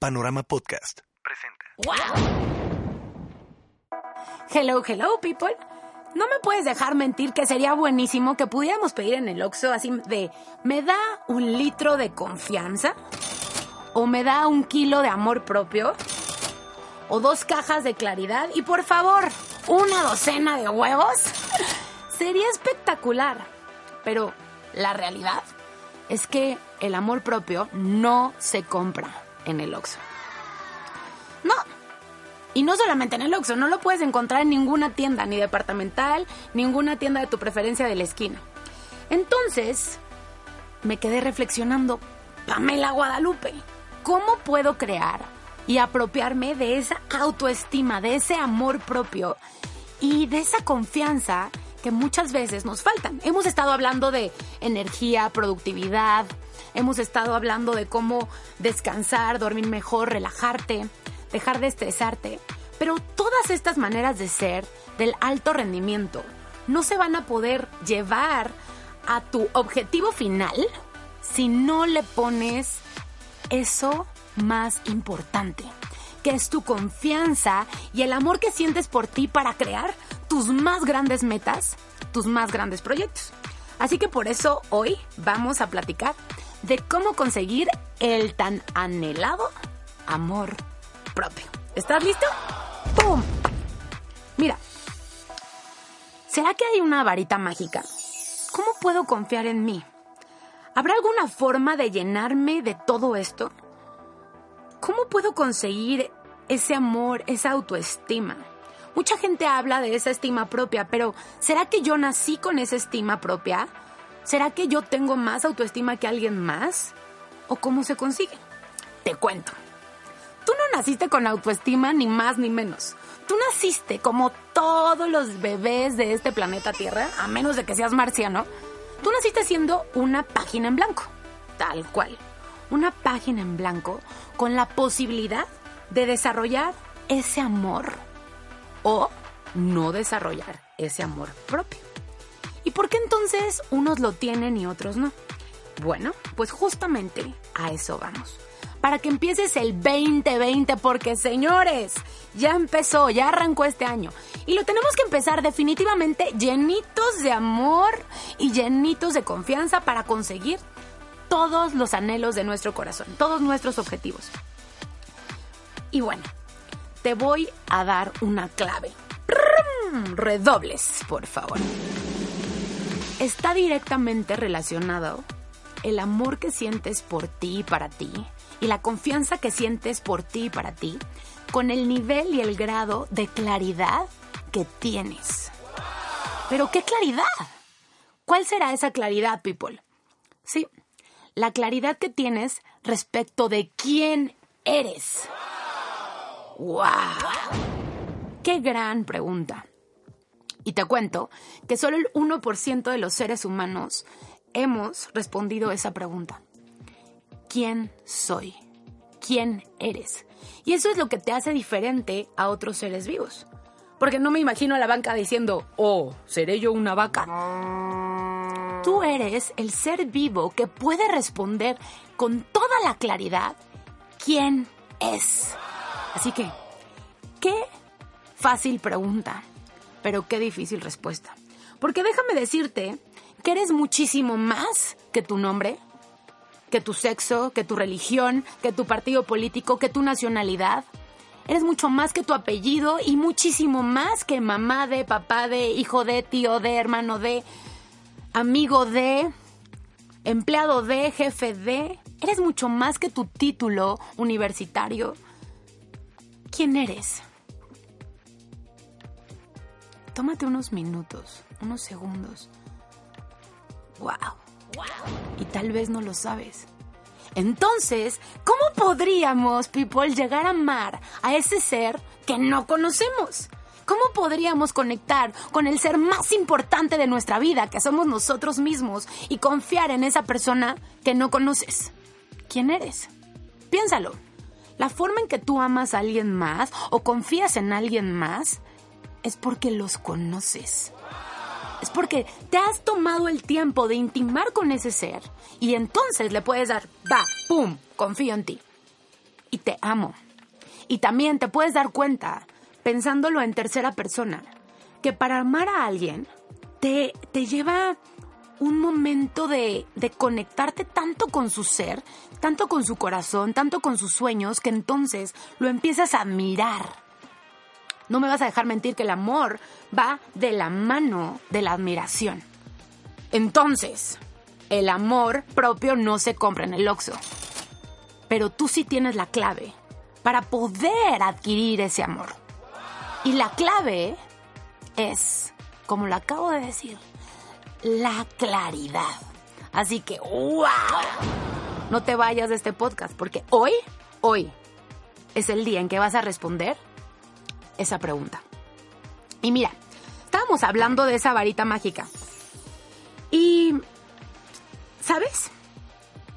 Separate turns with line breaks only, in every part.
Panorama Podcast presenta.
Hello, hello, people. No me puedes dejar mentir que sería buenísimo que pudiéramos pedir en el Oxxo así de, ¿me da un litro de confianza? ¿O me da un kilo de amor propio? ¿O dos cajas de claridad? Y por favor, una docena de huevos. Sería espectacular. Pero la realidad es que el amor propio no se compra en el Oxxo. No. Y no solamente en el Oxxo, no lo puedes encontrar en ninguna tienda, ni departamental, ninguna tienda de tu preferencia de la esquina. Entonces, me quedé reflexionando, Pamela Guadalupe, ¿cómo puedo crear y apropiarme de esa autoestima, de ese amor propio y de esa confianza que muchas veces nos faltan? Hemos estado hablando de energía, productividad, hemos estado hablando de cómo descansar, dormir mejor, relajarte, dejar de estresarte. Pero todas estas maneras de ser del alto rendimiento no se van a poder llevar a tu objetivo final si no le pones eso más importante, que es tu confianza y el amor que sientes por ti para crear tus más grandes metas, tus más grandes proyectos. Así que por eso hoy vamos a platicar de cómo conseguir el tan anhelado amor propio. ¿Estás listo? ¡Pum! Mira, ¿será que hay una varita mágica? ¿Cómo puedo confiar en mí? ¿Habrá alguna forma de llenarme de todo esto? ¿Cómo puedo conseguir ese amor, esa autoestima? Mucha gente habla de esa estima propia, pero ¿será que yo nací con esa estima propia? ¿Será que yo tengo más autoestima que alguien más? ¿O cómo se consigue? Te cuento. Tú no naciste con autoestima ni más ni menos. Tú naciste como todos los bebés de este planeta Tierra, a menos de que seas marciano. Tú naciste siendo una página en blanco, tal cual. Una página en blanco con la posibilidad de desarrollar ese amor o no desarrollar ese amor propio. ¿Y por qué entonces unos lo tienen y otros no? Bueno, pues justamente a eso vamos. Para que empieces el 2020, porque señores, ya empezó, ya arrancó este año. Y lo tenemos que empezar definitivamente llenitos de amor y llenitos de confianza para conseguir todos los anhelos de nuestro corazón, todos nuestros objetivos. Y bueno, te voy a dar una clave. Redobles, por favor está directamente relacionado el amor que sientes por ti y para ti y la confianza que sientes por ti y para ti con el nivel y el grado de claridad que tienes. Pero ¿qué claridad? ¿Cuál será esa claridad, people? Sí, la claridad que tienes respecto de quién eres. ¡Wow! ¡Qué gran pregunta! Y te cuento que solo el 1% de los seres humanos hemos respondido esa pregunta. ¿Quién soy? ¿Quién eres? Y eso es lo que te hace diferente a otros seres vivos. Porque no me imagino a la banca diciendo, oh, ¿seré yo una vaca? Tú eres el ser vivo que puede responder con toda la claridad quién es. Así que, qué fácil pregunta pero qué difícil respuesta. Porque déjame decirte que eres muchísimo más que tu nombre, que tu sexo, que tu religión, que tu partido político, que tu nacionalidad. Eres mucho más que tu apellido y muchísimo más que mamá de, papá de, hijo de, tío de, hermano de, amigo de, empleado de, jefe de. Eres mucho más que tu título universitario. ¿Quién eres? Tómate unos minutos, unos segundos. ¡Wow! ¡Wow! Y tal vez no lo sabes. Entonces, ¿cómo podríamos, people, llegar a amar a ese ser que no conocemos? ¿Cómo podríamos conectar con el ser más importante de nuestra vida, que somos nosotros mismos, y confiar en esa persona que no conoces? ¿Quién eres? Piénsalo. La forma en que tú amas a alguien más o confías en alguien más es porque los conoces. Es porque te has tomado el tiempo de intimar con ese ser y entonces le puedes dar, va, pum, confío en ti. Y te amo. Y también te puedes dar cuenta, pensándolo en tercera persona, que para amar a alguien te, te lleva un momento de, de, conectarte tanto con su ser, tanto con su corazón, tanto con sus sueños, que entonces lo empiezas a admirar no me vas a dejar mentir que el amor va de la mano de la admiración. Entonces, el amor propio no se compra en el Oxxo. Pero tú sí tienes la clave para poder adquirir ese amor. Y la clave es, como lo acabo de decir, la claridad. Así que, ¡wow! No te vayas de este podcast porque hoy, hoy, es el día en que vas a responder esa pregunta. Y mira, estábamos hablando de esa varita mágica. Y, ¿sabes?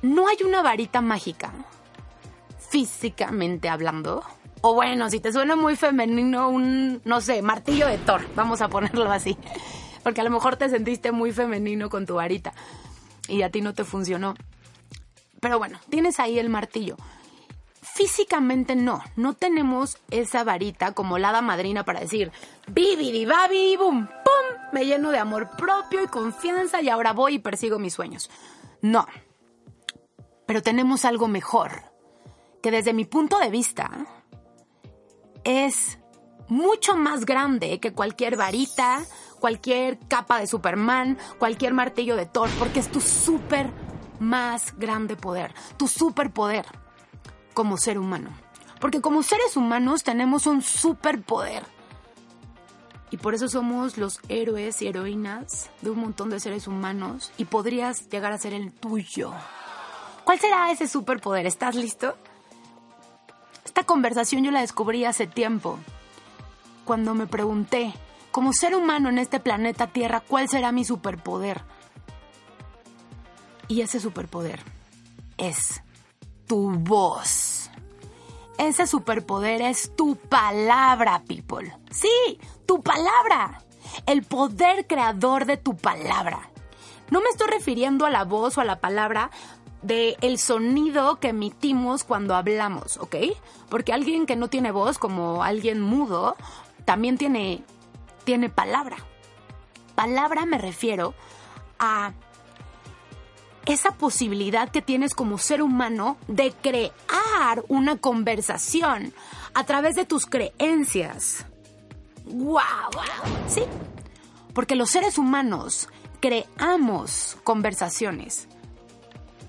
No hay una varita mágica, físicamente hablando. O bueno, si te suena muy femenino, un, no sé, martillo de Thor, vamos a ponerlo así. Porque a lo mejor te sentiste muy femenino con tu varita y a ti no te funcionó. Pero bueno, tienes ahí el martillo. Físicamente no, no tenemos esa varita como la madrina para decir, bibidi babi, bum, pum, me lleno de amor propio y confianza y ahora voy y persigo mis sueños. No. Pero tenemos algo mejor, que desde mi punto de vista es mucho más grande que cualquier varita, cualquier capa de Superman, cualquier martillo de Thor, porque es tu súper más grande poder, tu superpoder como ser humano. Porque como seres humanos tenemos un superpoder. Y por eso somos los héroes y heroínas de un montón de seres humanos y podrías llegar a ser el tuyo. ¿Cuál será ese superpoder? ¿Estás listo? Esta conversación yo la descubrí hace tiempo, cuando me pregunté, como ser humano en este planeta Tierra, ¿cuál será mi superpoder? Y ese superpoder es tu voz. Ese superpoder es tu palabra, people. Sí, tu palabra. El poder creador de tu palabra. No me estoy refiriendo a la voz o a la palabra de el sonido que emitimos cuando hablamos, ¿ok? Porque alguien que no tiene voz, como alguien mudo, también tiene, tiene palabra. Palabra me refiero a esa posibilidad que tienes como ser humano de crear una conversación a través de tus creencias. ¡Wow! Sí, porque los seres humanos creamos conversaciones.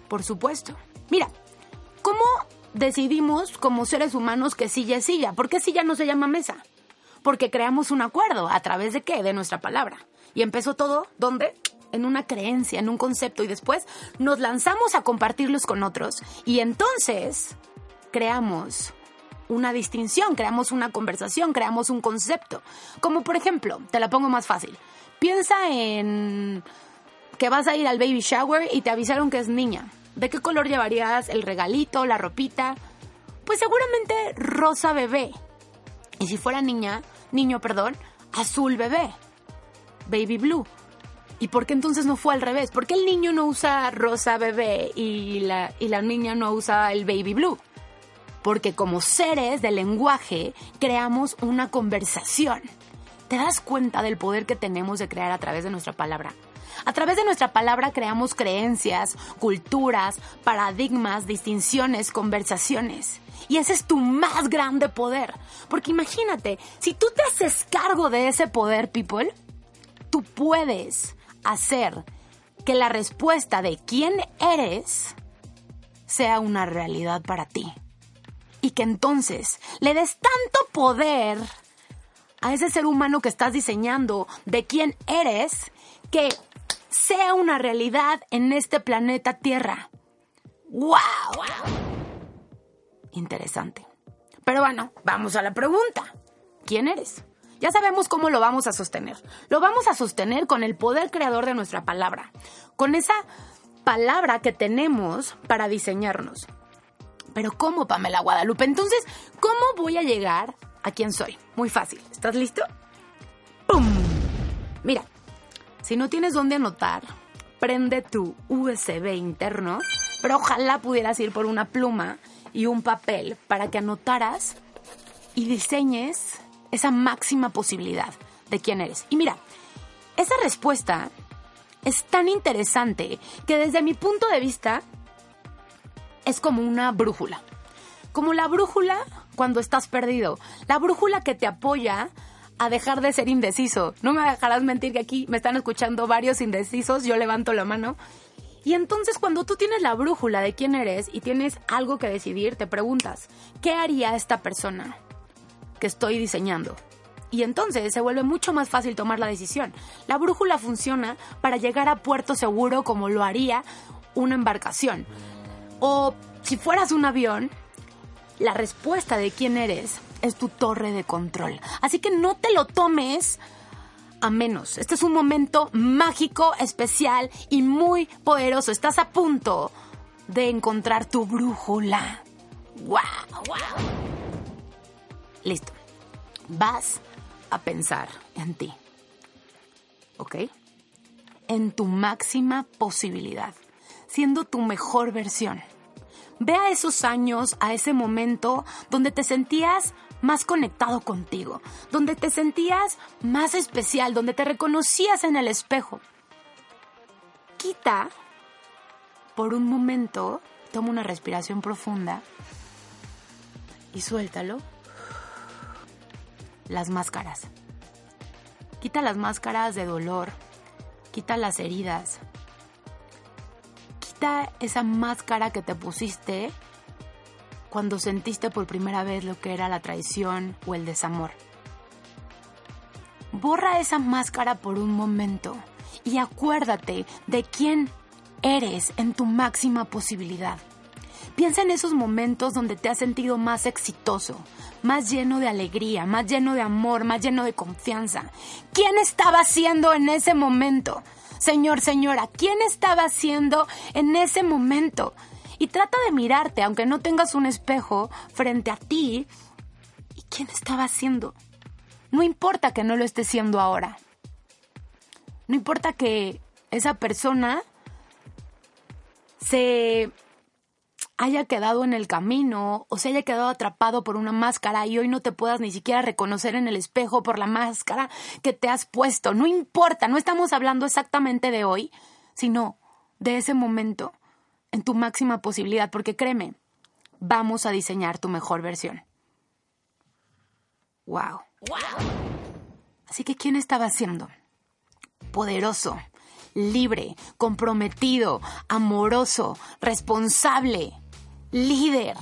Por supuesto. Mira, ¿cómo decidimos como seres humanos que silla es silla? ¿Por qué silla no se llama mesa? Porque creamos un acuerdo. ¿A través de qué? De nuestra palabra. Y empezó todo, ¿dónde? En una creencia, en un concepto y después nos lanzamos a compartirlos con otros y entonces creamos una distinción, creamos una conversación, creamos un concepto. Como por ejemplo, te la pongo más fácil. Piensa en que vas a ir al baby shower y te avisaron que es niña. ¿De qué color llevarías el regalito, la ropita? Pues seguramente rosa bebé. Y si fuera niña, niño, perdón, azul bebé. Baby blue. ¿Y por qué entonces no fue al revés? ¿Por qué el niño no usa rosa bebé y la, y la niña no usa el baby blue? Porque como seres de lenguaje creamos una conversación. ¿Te das cuenta del poder que tenemos de crear a través de nuestra palabra? A través de nuestra palabra creamos creencias, culturas, paradigmas, distinciones, conversaciones. Y ese es tu más grande poder. Porque imagínate, si tú te haces cargo de ese poder, people, tú puedes hacer que la respuesta de quién eres sea una realidad para ti. Y que entonces le des tanto poder a ese ser humano que estás diseñando de quién eres que sea una realidad en este planeta Tierra. ¡Wow! Interesante. Pero bueno, vamos a la pregunta. ¿Quién eres? Ya sabemos cómo lo vamos a sostener. Lo vamos a sostener con el poder creador de nuestra palabra, con esa palabra que tenemos para diseñarnos. Pero ¿cómo, Pamela Guadalupe? Entonces, ¿cómo voy a llegar a quién soy? Muy fácil. ¿Estás listo? ¡Pum! Mira, si no tienes dónde anotar, prende tu USB interno, pero ojalá pudieras ir por una pluma y un papel para que anotaras y diseñes esa máxima posibilidad de quién eres. Y mira, esa respuesta es tan interesante que desde mi punto de vista es como una brújula. Como la brújula cuando estás perdido. La brújula que te apoya a dejar de ser indeciso. No me dejarás mentir que aquí me están escuchando varios indecisos, yo levanto la mano. Y entonces cuando tú tienes la brújula de quién eres y tienes algo que decidir, te preguntas, ¿qué haría esta persona que estoy diseñando? Y entonces se vuelve mucho más fácil tomar la decisión. La brújula funciona para llegar a puerto seguro como lo haría una embarcación. O si fueras un avión, la respuesta de quién eres es tu torre de control. Así que no te lo tomes a menos. Este es un momento mágico, especial y muy poderoso. Estás a punto de encontrar tu brújula. ¡Wow! wow. Listo. Vas a pensar en ti. ¿Ok? En tu máxima posibilidad, siendo tu mejor versión. Ve a esos años, a ese momento donde te sentías más conectado contigo, donde te sentías más especial, donde te reconocías en el espejo. Quita por un momento, toma una respiración profunda y suéltalo. Las máscaras. Quita las máscaras de dolor, quita las heridas, quita esa máscara que te pusiste cuando sentiste por primera vez lo que era la traición o el desamor. Borra esa máscara por un momento y acuérdate de quién eres en tu máxima posibilidad. Piensa en esos momentos donde te has sentido más exitoso, más lleno de alegría, más lleno de amor, más lleno de confianza. ¿Quién estaba haciendo en ese momento? Señor, señora, ¿quién estaba haciendo en ese momento? Y trata de mirarte, aunque no tengas un espejo frente a ti. ¿Y quién estaba haciendo? No importa que no lo esté siendo ahora. No importa que esa persona se haya quedado en el camino o se haya quedado atrapado por una máscara y hoy no te puedas ni siquiera reconocer en el espejo por la máscara que te has puesto. No importa, no estamos hablando exactamente de hoy, sino de ese momento en tu máxima posibilidad, porque créeme, vamos a diseñar tu mejor versión. Wow. Así que ¿quién estaba siendo? Poderoso, libre, comprometido, amoroso, responsable, líder,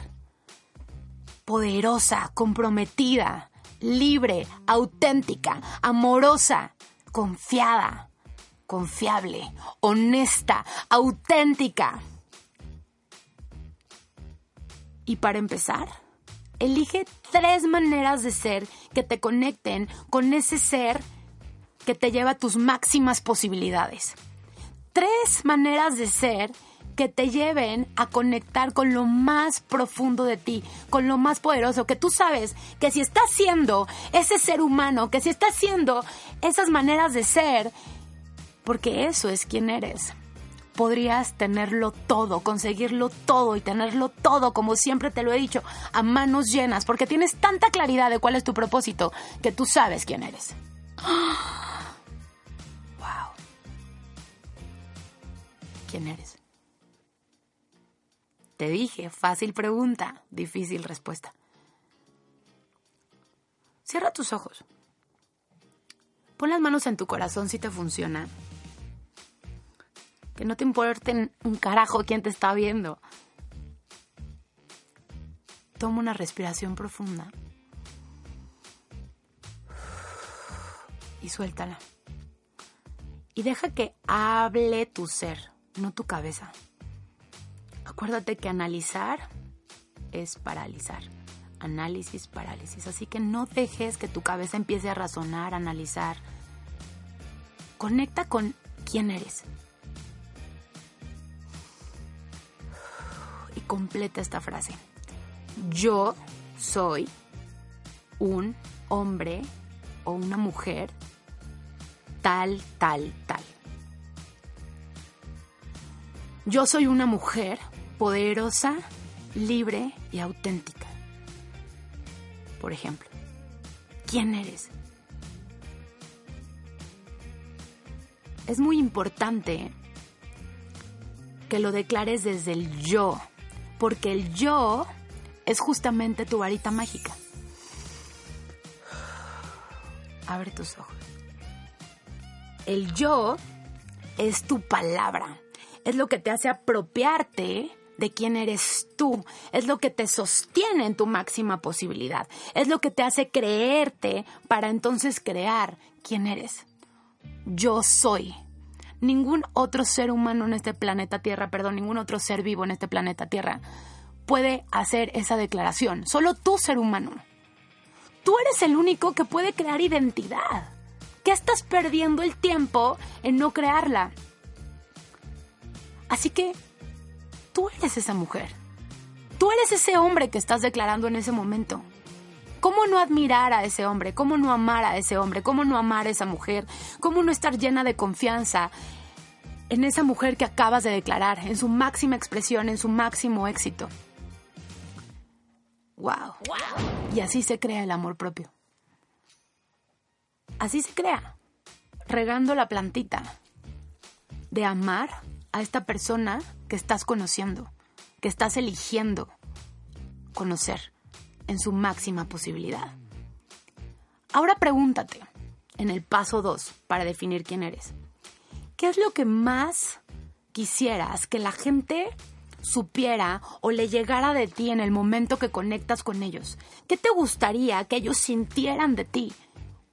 poderosa, comprometida, libre, auténtica, amorosa, confiada, confiable, honesta, auténtica. Y para empezar, elige tres maneras de ser que te conecten con ese ser que te lleva a tus máximas posibilidades. Tres maneras de ser que te lleven a conectar con lo más profundo de ti, con lo más poderoso, que tú sabes que si estás siendo ese ser humano, que si estás siendo esas maneras de ser, porque eso es quien eres podrías tenerlo todo, conseguirlo todo y tenerlo todo, como siempre te lo he dicho, a manos llenas, porque tienes tanta claridad de cuál es tu propósito que tú sabes quién eres. ¡Wow! ¿Quién eres? Te dije, fácil pregunta, difícil respuesta. Cierra tus ojos. Pon las manos en tu corazón si te funciona que no te importe un carajo quién te está viendo. Toma una respiración profunda y suéltala. Y deja que hable tu ser, no tu cabeza. Acuérdate que analizar es paralizar. Análisis, parálisis. Así que no dejes que tu cabeza empiece a razonar, a analizar. Conecta con quién eres. Y completa esta frase. Yo soy un hombre o una mujer tal, tal, tal. Yo soy una mujer poderosa, libre y auténtica. Por ejemplo, ¿quién eres? Es muy importante que lo declares desde el yo, porque el yo es justamente tu varita mágica. Abre tus ojos. El yo es tu palabra, es lo que te hace apropiarte de quién eres tú, es lo que te sostiene en tu máxima posibilidad, es lo que te hace creerte para entonces crear quién eres. Yo soy. Ningún otro ser humano en este planeta Tierra, perdón, ningún otro ser vivo en este planeta Tierra puede hacer esa declaración. Solo tú, ser humano. Tú eres el único que puede crear identidad. ¿Qué estás perdiendo el tiempo en no crearla? Así que tú eres esa mujer. Tú eres ese hombre que estás declarando en ese momento. ¿Cómo no admirar a ese hombre? ¿Cómo no amar a ese hombre? ¿Cómo no amar a esa mujer? ¿Cómo no estar llena de confianza en esa mujer que acabas de declarar, en su máxima expresión, en su máximo éxito? Wow. Y así se crea el amor propio. Así se crea. Regando la plantita de amar a esta persona que estás conociendo, que estás eligiendo conocer en su máxima posibilidad. Ahora pregúntate, en el paso 2, para definir quién eres, ¿qué es lo que más quisieras que la gente supiera o le llegara de ti en el momento que conectas con ellos? ¿Qué te gustaría que ellos sintieran de ti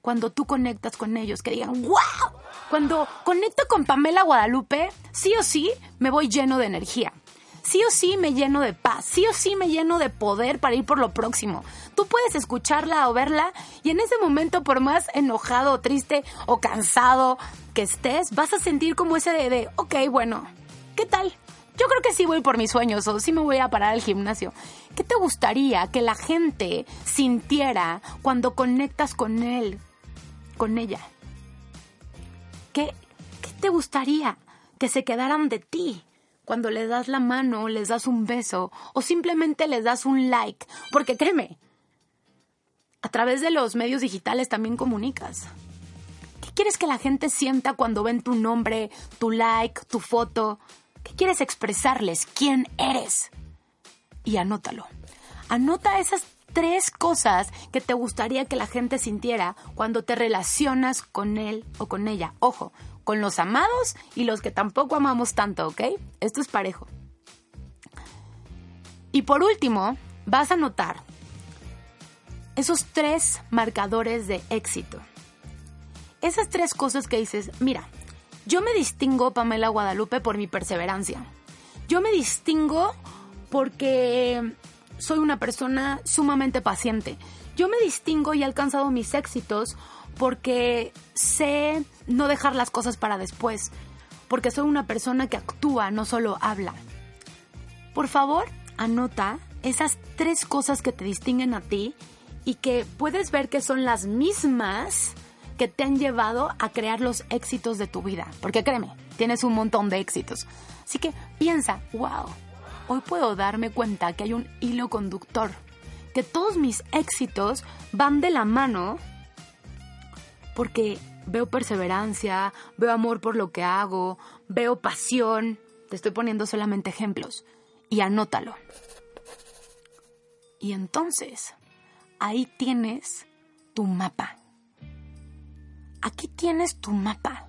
cuando tú conectas con ellos? Que digan, ¡wow! Cuando conecto con Pamela Guadalupe, sí o sí me voy lleno de energía. Sí o sí me lleno de paz, sí o sí me lleno de poder para ir por lo próximo. Tú puedes escucharla o verla y en ese momento, por más enojado triste o cansado que estés, vas a sentir como ese de, de ok, bueno, ¿qué tal? Yo creo que sí voy por mis sueños o sí me voy a parar al gimnasio. ¿Qué te gustaría que la gente sintiera cuando conectas con él, con ella? ¿Qué, qué te gustaría que se quedaran de ti? Cuando les das la mano, les das un beso o simplemente les das un like. Porque créeme, a través de los medios digitales también comunicas. ¿Qué quieres que la gente sienta cuando ven tu nombre, tu like, tu foto? ¿Qué quieres expresarles? ¿Quién eres? Y anótalo. Anota esas tres cosas que te gustaría que la gente sintiera cuando te relacionas con él o con ella. Ojo, con los amados y los que tampoco amamos tanto, ¿ok? Esto es parejo. Y por último, vas a notar esos tres marcadores de éxito. Esas tres cosas que dices, mira, yo me distingo, Pamela Guadalupe, por mi perseverancia. Yo me distingo porque soy una persona sumamente paciente. Yo me distingo y he alcanzado mis éxitos porque sé no dejar las cosas para después, porque soy una persona que actúa, no solo habla. Por favor, anota esas tres cosas que te distinguen a ti y que puedes ver que son las mismas que te han llevado a crear los éxitos de tu vida. Porque créeme, tienes un montón de éxitos. Así que piensa, wow, hoy puedo darme cuenta que hay un hilo conductor, que todos mis éxitos van de la mano porque veo perseverancia, veo amor por lo que hago, veo pasión. Te estoy poniendo solamente ejemplos. Y anótalo. Y entonces, ahí tienes tu mapa. Aquí tienes tu mapa.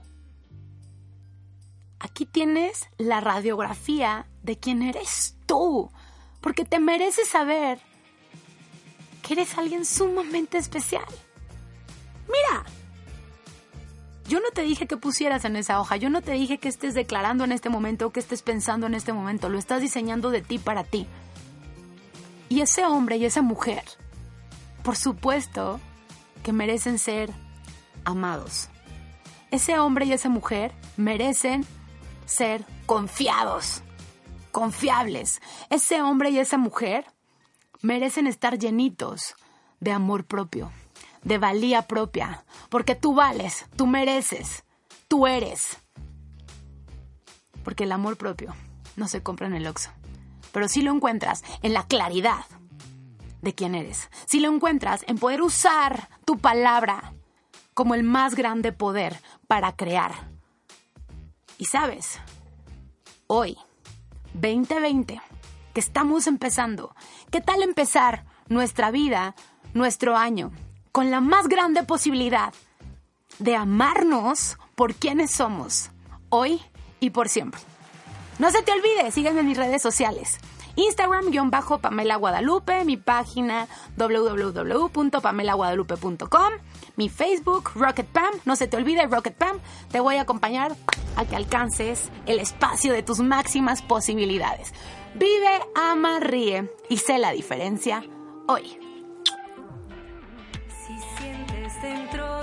Aquí tienes la radiografía de quién eres tú. Porque te mereces saber que eres alguien sumamente especial. Mira, yo no te dije que pusieras en esa hoja, yo no te dije que estés declarando en este momento o que estés pensando en este momento, lo estás diseñando de ti para ti. Y ese hombre y esa mujer, por supuesto que merecen ser amados. Ese hombre y esa mujer merecen ser confiados, confiables. Ese hombre y esa mujer merecen estar llenitos de amor propio, de valía propia, porque tú vales, tú mereces, tú eres. Porque el amor propio no se compra en el Oxxo, pero sí lo encuentras en la claridad de quién eres. Si lo encuentras en poder usar tu palabra como el más grande poder para crear. Y sabes, hoy, 2020, que estamos empezando, ¿qué tal empezar nuestra vida, nuestro año, con la más grande posibilidad de amarnos por quienes somos, hoy y por siempre? No se te olvide, sígueme en mis redes sociales. Instagram-Pamela Guadalupe, mi página www.pamelaguadalupe.com, mi Facebook, Rocket Pam, no se te olvide Rocket Pam, te voy a acompañar a que alcances el espacio de tus máximas posibilidades. Vive, ama, ríe y sé la diferencia hoy.
Si sientes dentro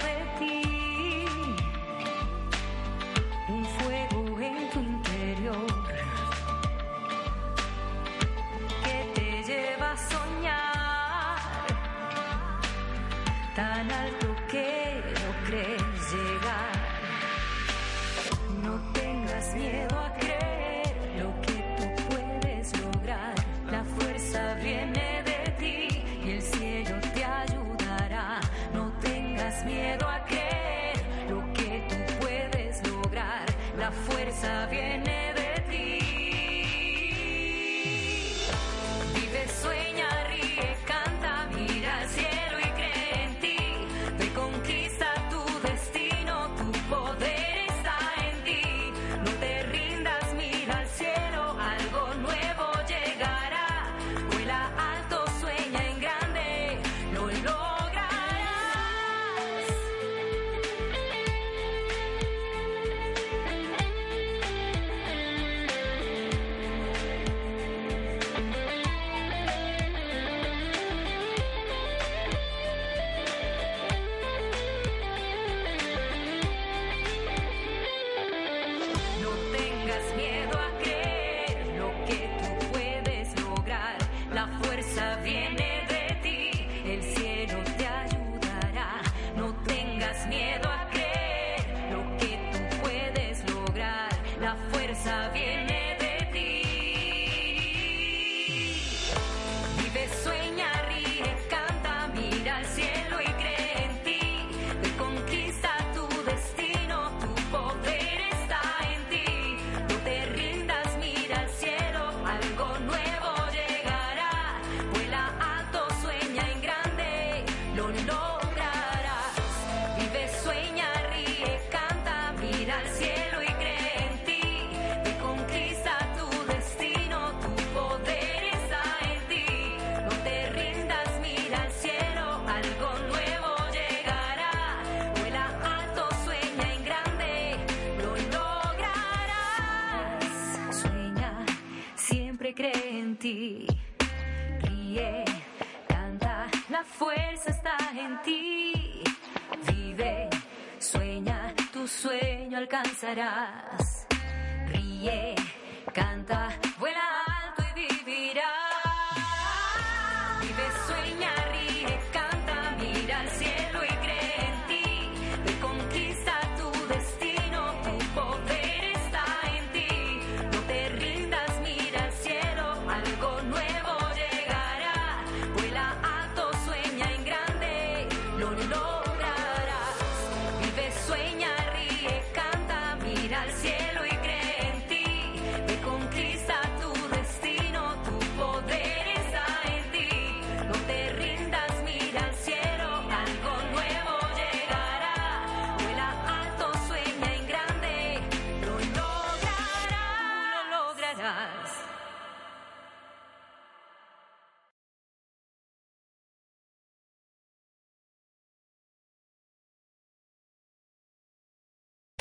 está en ti. Vive, sueña, tu sueño alcanzarás. Ríe, canta, vuela